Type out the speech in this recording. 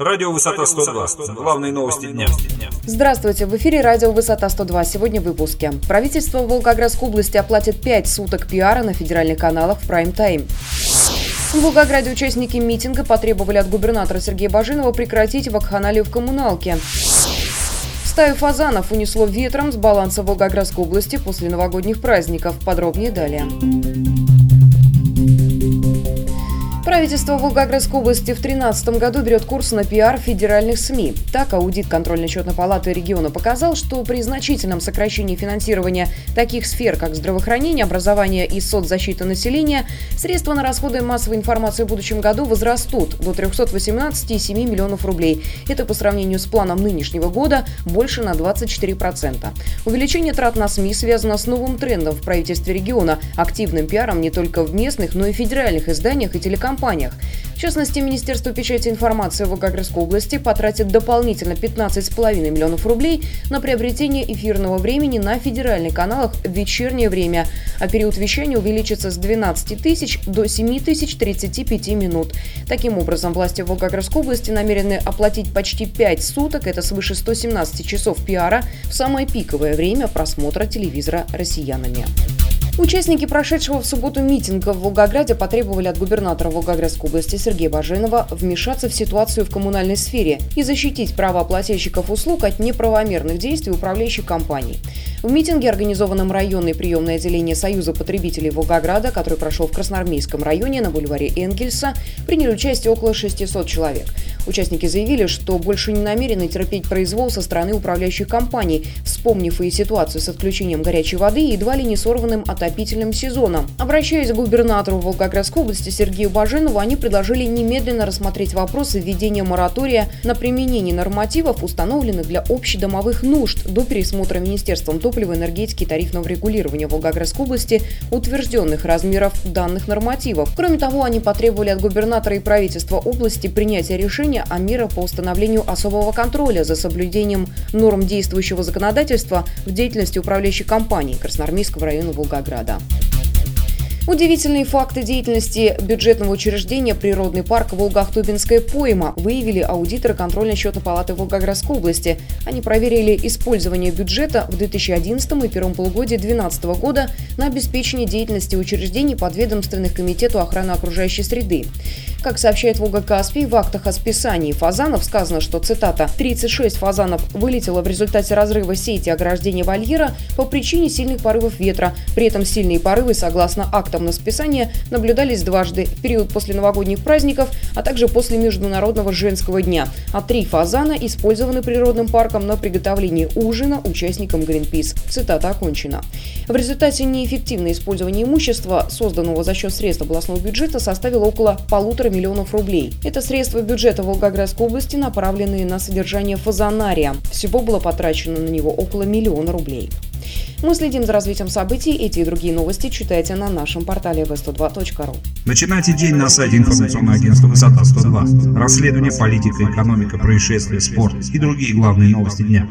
Радио «Высота 102». Главные новости дня. Здравствуйте, в эфире радио «Высота 102». Сегодня в выпуске. Правительство Волгоградской области оплатит 5 суток пиара на федеральных каналах в прайм-тайм. В Волгограде участники митинга потребовали от губернатора Сергея Бажинова прекратить вакханалию в коммуналке. Стаю фазанов унесло ветром с баланса Волгоградской области после новогодних праздников. Подробнее далее. Правительство Волгоградской области в 2013 году берет курс на пиар федеральных СМИ. Так, аудит контрольно-счетной палаты региона показал, что при значительном сокращении финансирования таких сфер, как здравоохранение, образование и соцзащита населения, средства на расходы массовой информации в будущем году возрастут до 318,7 миллионов рублей. Это по сравнению с планом нынешнего года больше на 24%. Увеличение трат на СМИ связано с новым трендом в правительстве региона, активным пиаром не только в местных, но и федеральных изданиях и телекомпаниях компаниях. В частности, Министерство печати и информации Волгоградской области потратит дополнительно 15,5 миллионов рублей на приобретение эфирного времени на федеральных каналах в вечернее время, а период вещания увеличится с 12 тысяч до 7 тысяч 35 минут. Таким образом, власти Волгоградской области намерены оплатить почти 5 суток, это свыше 117 часов пиара, в самое пиковое время просмотра телевизора россиянами. Участники прошедшего в субботу митинга в Волгограде потребовали от губернатора Волгоградской области Сергея Баженова вмешаться в ситуацию в коммунальной сфере и защитить права плательщиков услуг от неправомерных действий управляющих компаний. В митинге, организованном районное приемное отделение Союза потребителей Волгограда, который прошел в Красноармейском районе на бульваре Энгельса, приняли участие около 600 человек. Участники заявили, что больше не намерены терпеть произвол со стороны управляющих компаний, вспомнив и ситуацию с отключением горячей воды и едва ли не сорванным отопительным сезоном. Обращаясь к губернатору Волгоградской области Сергею Баженову, они предложили немедленно рассмотреть вопросы введения моратория на применение нормативов, установленных для общедомовых нужд, до пересмотра Министерством топлива, энергетики и тарифного регулирования Волгоградской области утвержденных размеров данных нормативов. Кроме того, они потребовали от губернатора и правительства области принятия решения о мерах по установлению особого контроля за соблюдением норм действующего законодательства в деятельности управляющей компании Красноармейского района Волгограда. Удивительные факты деятельности бюджетного учреждения «Природный парк Волгохтубинская пойма» выявили аудиторы контрольно-счетной палаты Волгоградской области. Они проверили использование бюджета в 2011 и первом полугодии 2012 года на обеспечение деятельности учреждений подведомственных Комитету охраны окружающей среды. Как сообщает Волга Каспий, в актах о списании фазанов сказано, что, цитата, «36 фазанов вылетело в результате разрыва сети ограждения вольера по причине сильных порывов ветра. При этом сильные порывы, согласно актам на списание, наблюдались дважды – в период после новогодних праздников, а также после Международного женского дня. А три фазана использованы природным парком на приготовление ужина участникам Гринпис. Цитата окончена. В результате неэффективное использование имущества, созданного за счет средств областного бюджета, составило около полутора миллионов рублей. Это средства бюджета Волгоградской области, направленные на содержание фазанария. Всего было потрачено на него около миллиона рублей. Мы следим за развитием событий. Эти и другие новости читайте на нашем портале v102.ru. Начинайте день на сайте информационного агентства «Высота 102». Расследование, политика, экономика, происшествия, спорт и другие главные новости дня.